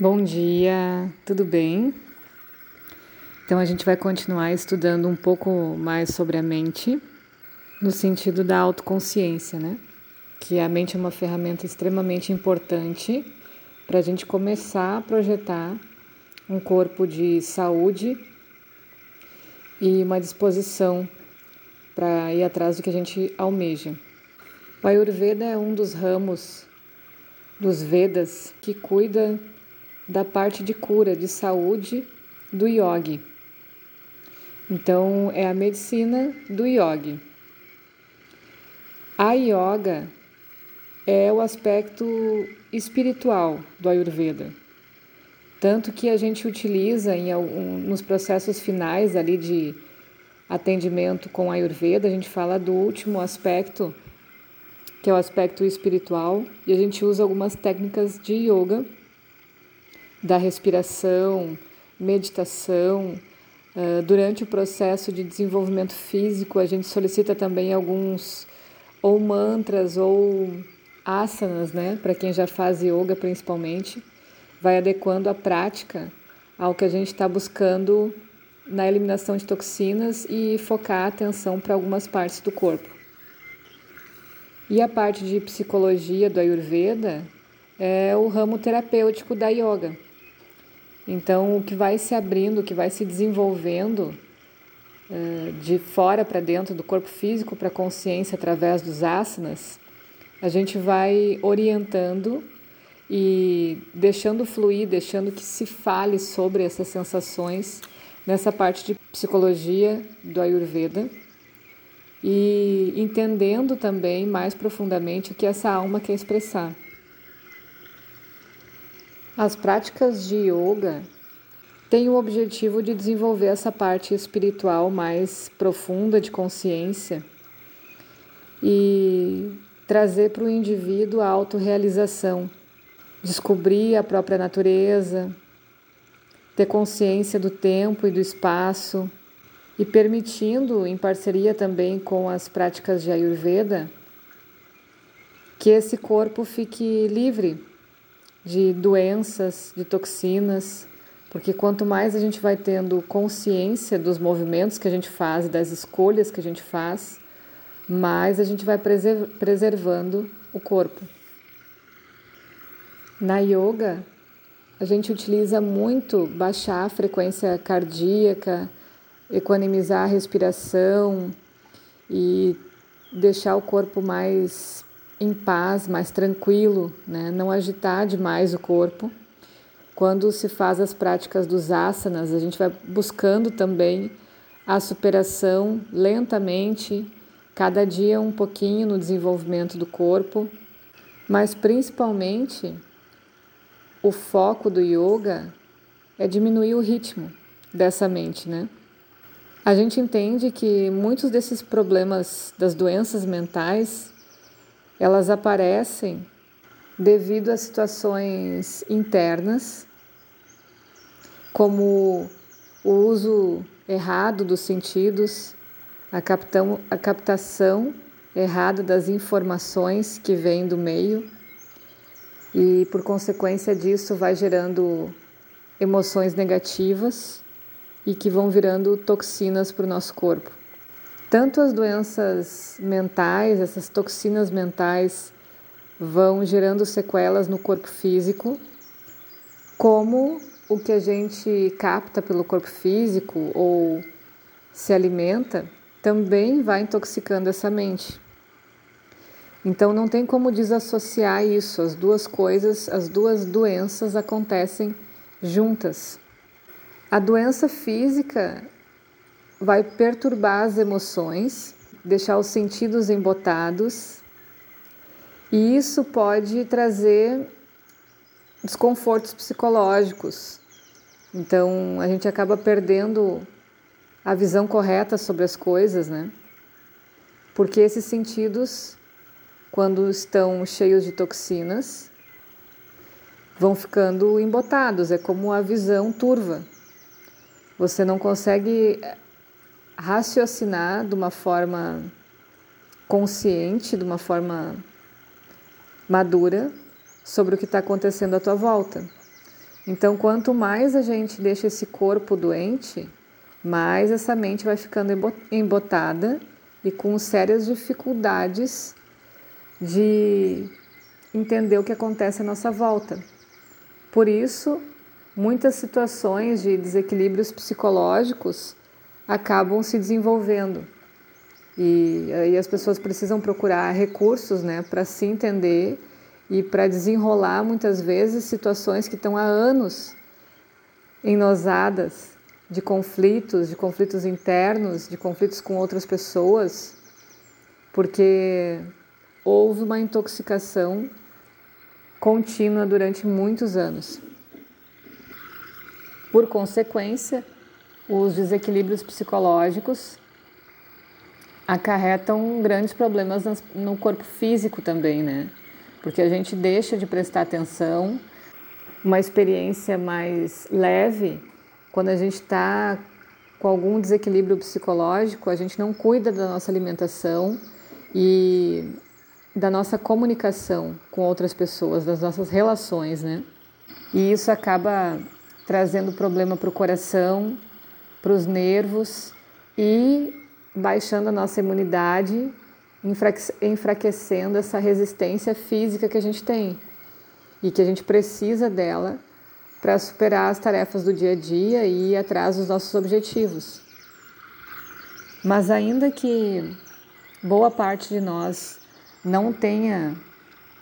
Bom dia, tudo bem? Então a gente vai continuar estudando um pouco mais sobre a mente, no sentido da autoconsciência, né? Que a mente é uma ferramenta extremamente importante para a gente começar a projetar um corpo de saúde e uma disposição para ir atrás do que a gente almeja. O Ayurveda é um dos ramos dos Vedas que cuida da parte de cura, de saúde do yogi. Então, é a medicina do yogi. A yoga é o aspecto espiritual do Ayurveda. Tanto que a gente utiliza em algum, nos processos finais ali de atendimento com Ayurveda, a gente fala do último aspecto, que é o aspecto espiritual, e a gente usa algumas técnicas de yoga da respiração, meditação. Uh, durante o processo de desenvolvimento físico, a gente solicita também alguns ou mantras ou asanas, né? Para quem já faz yoga, principalmente, vai adequando a prática ao que a gente está buscando na eliminação de toxinas e focar a atenção para algumas partes do corpo. E a parte de psicologia do Ayurveda é o ramo terapêutico da yoga. Então, o que vai se abrindo, o que vai se desenvolvendo uh, de fora para dentro do corpo físico para a consciência através dos asanas, a gente vai orientando e deixando fluir, deixando que se fale sobre essas sensações nessa parte de psicologia do Ayurveda e entendendo também mais profundamente o que essa alma quer expressar. As práticas de yoga têm o objetivo de desenvolver essa parte espiritual mais profunda de consciência e trazer para o indivíduo a autorrealização, descobrir a própria natureza, ter consciência do tempo e do espaço e permitindo, em parceria também com as práticas de Ayurveda, que esse corpo fique livre de doenças, de toxinas, porque quanto mais a gente vai tendo consciência dos movimentos que a gente faz e das escolhas que a gente faz, mais a gente vai preservando o corpo. Na yoga, a gente utiliza muito baixar a frequência cardíaca, equanimizar a respiração e deixar o corpo mais em paz, mais tranquilo, né? não agitar demais o corpo. Quando se faz as práticas dos asanas, a gente vai buscando também a superação lentamente, cada dia um pouquinho no desenvolvimento do corpo, mas principalmente o foco do yoga é diminuir o ritmo dessa mente, né? A gente entende que muitos desses problemas das doenças mentais elas aparecem devido a situações internas, como o uso errado dos sentidos, a, captão, a captação errada das informações que vêm do meio, e por consequência disso vai gerando emoções negativas e que vão virando toxinas para o nosso corpo. Tanto as doenças mentais, essas toxinas mentais, vão gerando sequelas no corpo físico, como o que a gente capta pelo corpo físico ou se alimenta também vai intoxicando essa mente. Então não tem como desassociar isso, as duas coisas, as duas doenças acontecem juntas. A doença física vai perturbar as emoções, deixar os sentidos embotados, e isso pode trazer desconfortos psicológicos. Então a gente acaba perdendo a visão correta sobre as coisas, né? Porque esses sentidos, quando estão cheios de toxinas, vão ficando embotados, é como a visão turva. Você não consegue raciocinar de uma forma consciente, de uma forma madura sobre o que está acontecendo à tua volta. Então, quanto mais a gente deixa esse corpo doente, mais essa mente vai ficando embotada e com sérias dificuldades de entender o que acontece à nossa volta. Por isso, muitas situações de desequilíbrios psicológicos acabam se desenvolvendo. E aí as pessoas precisam procurar recursos né, para se entender e para desenrolar muitas vezes situações que estão há anos enosadas de conflitos, de conflitos internos, de conflitos com outras pessoas, porque houve uma intoxicação contínua durante muitos anos. Por consequência, os desequilíbrios psicológicos acarretam grandes problemas no corpo físico também, né? Porque a gente deixa de prestar atenção, uma experiência mais leve, quando a gente está com algum desequilíbrio psicológico, a gente não cuida da nossa alimentação e da nossa comunicação com outras pessoas, das nossas relações, né? E isso acaba trazendo problema para o coração, para os nervos e baixando a nossa imunidade, enfraquecendo essa resistência física que a gente tem e que a gente precisa dela para superar as tarefas do dia a dia e ir atrás dos nossos objetivos. Mas ainda que boa parte de nós não tenha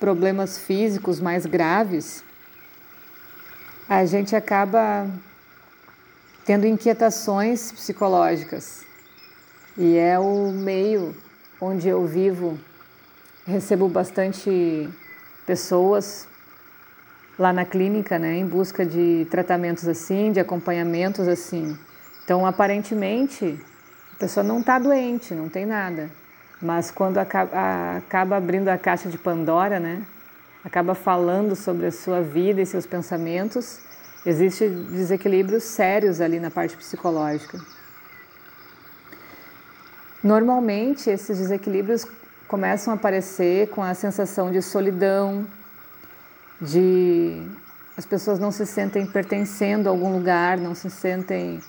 problemas físicos mais graves, a gente acaba tendo inquietações psicológicas. E é o meio onde eu vivo, recebo bastante pessoas lá na clínica, né, em busca de tratamentos assim, de acompanhamentos assim. Então, aparentemente, a pessoa não está doente, não tem nada. Mas quando acaba, acaba abrindo a caixa de Pandora, né, acaba falando sobre a sua vida e seus pensamentos, existem desequilíbrios sérios ali na parte psicológica. Normalmente, esses desequilíbrios começam a aparecer com a sensação de solidão, de as pessoas não se sentem pertencendo a algum lugar, não se sentem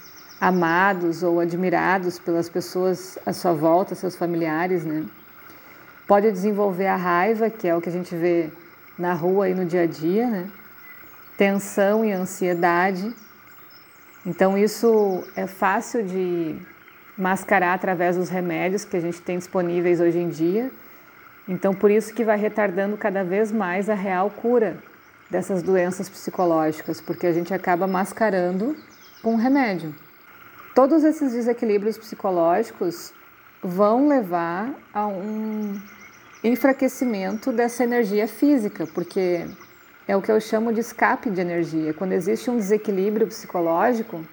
amados ou admirados pelas pessoas à sua volta, seus familiares, né? Pode desenvolver a raiva, que é o que a gente vê na rua e no dia a dia, né? Tensão e ansiedade. Então isso é fácil de mascarar através dos remédios que a gente tem disponíveis hoje em dia então, por isso que vai retardando cada vez mais a real cura dessas doenças psicológicas, porque a gente acaba mascarando com remédio. Todos esses desequilíbrios psicológicos vão levar a um enfraquecimento dessa energia física, porque é o que eu chamo de escape de energia. Quando existe um desequilíbrio psicológico,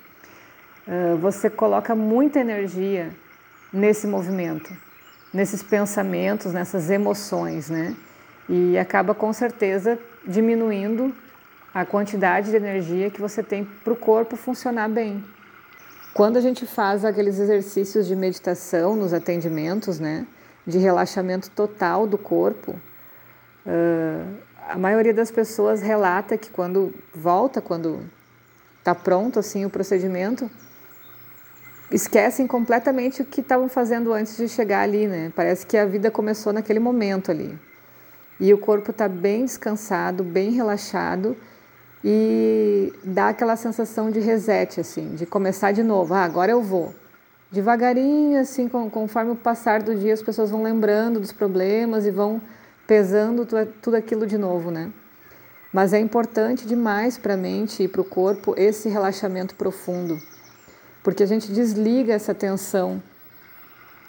você coloca muita energia nesse movimento nesses pensamentos, nessas emoções, né? E acaba com certeza diminuindo a quantidade de energia que você tem para o corpo funcionar bem. Quando a gente faz aqueles exercícios de meditação nos atendimentos, né, de relaxamento total do corpo, a maioria das pessoas relata que quando volta, quando está pronto assim o procedimento, esquecem completamente o que estavam fazendo antes de chegar ali, né? Parece que a vida começou naquele momento ali. E o corpo está bem descansado, bem relaxado e dá aquela sensação de reset, assim, de começar de novo. Ah, agora eu vou. Devagarinho, assim, conforme o passar do dia, as pessoas vão lembrando dos problemas e vão pesando tudo aquilo de novo, né? Mas é importante demais para a mente e para o corpo esse relaxamento profundo porque a gente desliga essa tensão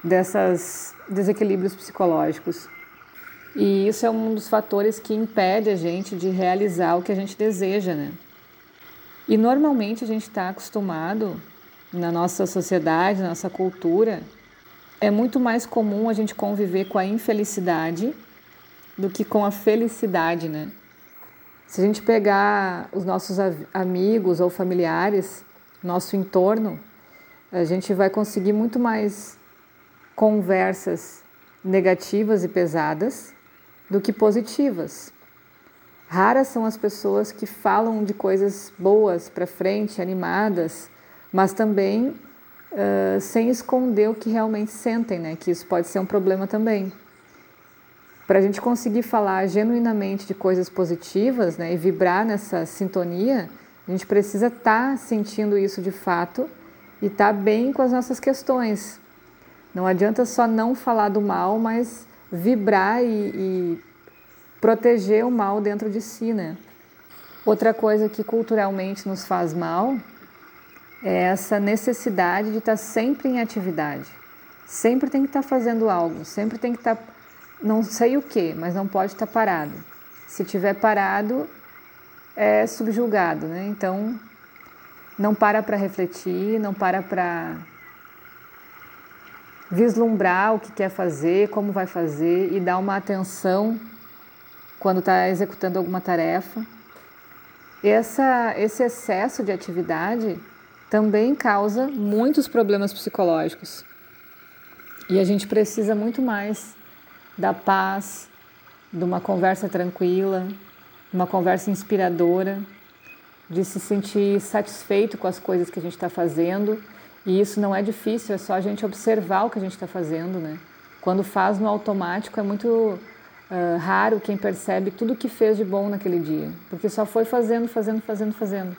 desses desequilíbrios psicológicos. E isso é um dos fatores que impede a gente de realizar o que a gente deseja, né? E normalmente a gente está acostumado na nossa sociedade, na nossa cultura, é muito mais comum a gente conviver com a infelicidade do que com a felicidade, né? Se a gente pegar os nossos amigos ou familiares nosso entorno, a gente vai conseguir muito mais conversas negativas e pesadas do que positivas. Raras são as pessoas que falam de coisas boas para frente, animadas, mas também uh, sem esconder o que realmente sentem, né? Que isso pode ser um problema também. Para a gente conseguir falar genuinamente de coisas positivas, né, e vibrar nessa sintonia, a gente precisa estar tá sentindo isso de fato e estar tá bem com as nossas questões. Não adianta só não falar do mal, mas vibrar e, e proteger o mal dentro de si, né? Outra coisa que culturalmente nos faz mal é essa necessidade de estar sempre em atividade. Sempre tem que estar fazendo algo, sempre tem que estar, não sei o que, mas não pode estar parado. Se tiver parado, é subjugado, né? Então, não para para refletir, não para para vislumbrar o que quer fazer, como vai fazer e dar uma atenção quando está executando alguma tarefa. Essa, esse excesso de atividade também causa muitos problemas psicológicos. E a gente precisa muito mais da paz, de uma conversa tranquila, uma conversa inspiradora, de se sentir satisfeito com as coisas que a gente está fazendo. E isso não é difícil, é só a gente observar o que a gente está fazendo, né? Quando faz no automático é muito uh, raro quem percebe tudo que fez de bom naquele dia, porque só foi fazendo, fazendo, fazendo, fazendo.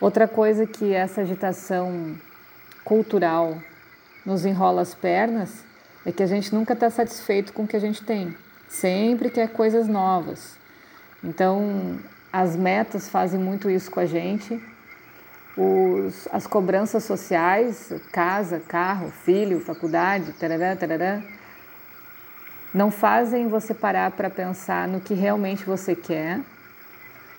Outra coisa que essa agitação cultural nos enrola as pernas é que a gente nunca está satisfeito com o que a gente tem, sempre quer coisas novas. Então, as metas fazem muito isso com a gente. Os, as cobranças sociais, casa, carro, filho, faculdade, tarará, tarará, não fazem você parar para pensar no que realmente você quer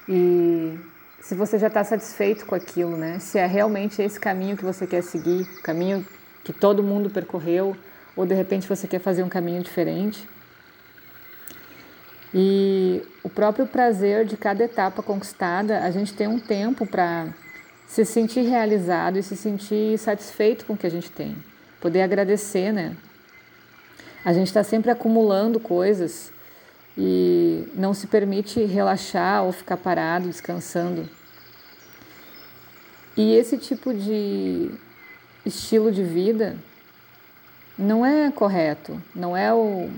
e se você já está satisfeito com aquilo, né? Se é realmente esse caminho que você quer seguir, caminho que todo mundo percorreu, ou de repente você quer fazer um caminho diferente. E o próprio prazer de cada etapa conquistada, a gente tem um tempo para se sentir realizado e se sentir satisfeito com o que a gente tem. Poder agradecer, né? A gente está sempre acumulando coisas e não se permite relaxar ou ficar parado, descansando. E esse tipo de estilo de vida não é correto, não é o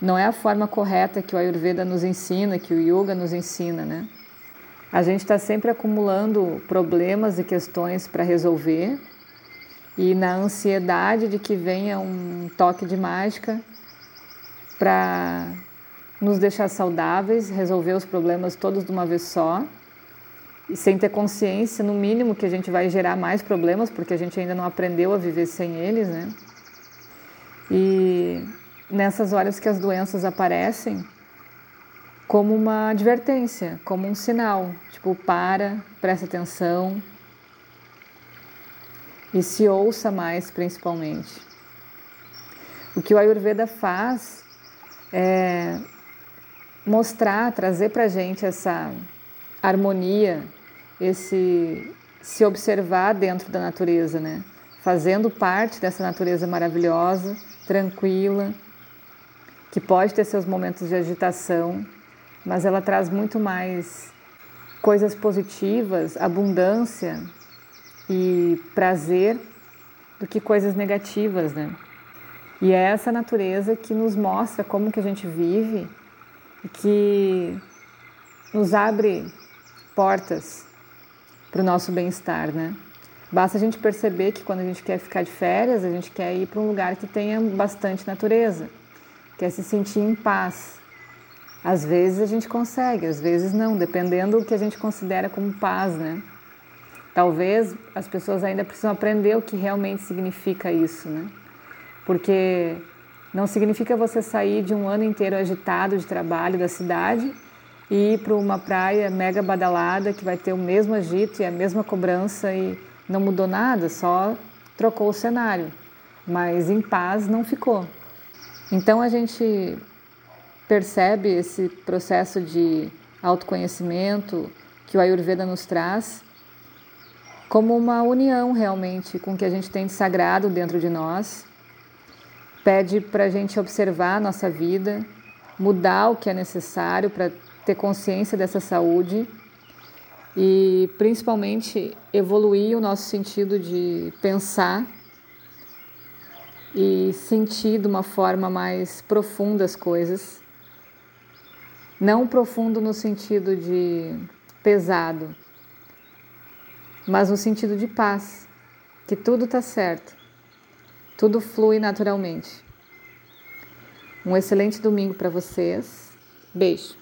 não é a forma correta que o Ayurveda nos ensina, que o Yoga nos ensina, né? A gente está sempre acumulando problemas e questões para resolver e na ansiedade de que venha um toque de mágica para nos deixar saudáveis, resolver os problemas todos de uma vez só e sem ter consciência, no mínimo, que a gente vai gerar mais problemas, porque a gente ainda não aprendeu a viver sem eles, né? E nessas horas que as doenças aparecem, como uma advertência, como um sinal, tipo, para, presta atenção e se ouça mais, principalmente. O que o Ayurveda faz é mostrar, trazer para gente essa harmonia, esse se observar dentro da natureza, né? Fazendo parte dessa natureza maravilhosa, tranquila, que pode ter seus momentos de agitação, mas ela traz muito mais coisas positivas, abundância e prazer do que coisas negativas, né? E é essa natureza que nos mostra como que a gente vive e que nos abre portas para o nosso bem-estar, né? Basta a gente perceber que quando a gente quer ficar de férias, a gente quer ir para um lugar que tenha bastante natureza, quer se sentir em paz. Às vezes a gente consegue, às vezes não, dependendo do que a gente considera como paz, né? Talvez as pessoas ainda precisam aprender o que realmente significa isso, né? Porque não significa você sair de um ano inteiro agitado de trabalho da cidade e ir para uma praia mega badalada que vai ter o mesmo agito e a mesma cobrança e não mudou nada, só trocou o cenário, mas em paz não ficou. Então a gente percebe esse processo de autoconhecimento que o Ayurveda nos traz como uma união realmente com o que a gente tem de sagrado dentro de nós. Pede para a gente observar a nossa vida, mudar o que é necessário para ter consciência dessa saúde e principalmente evoluir o nosso sentido de pensar e sentir de uma forma mais profunda as coisas. Não profundo no sentido de pesado, mas no sentido de paz, que tudo está certo, tudo flui naturalmente. Um excelente domingo para vocês. Beijo.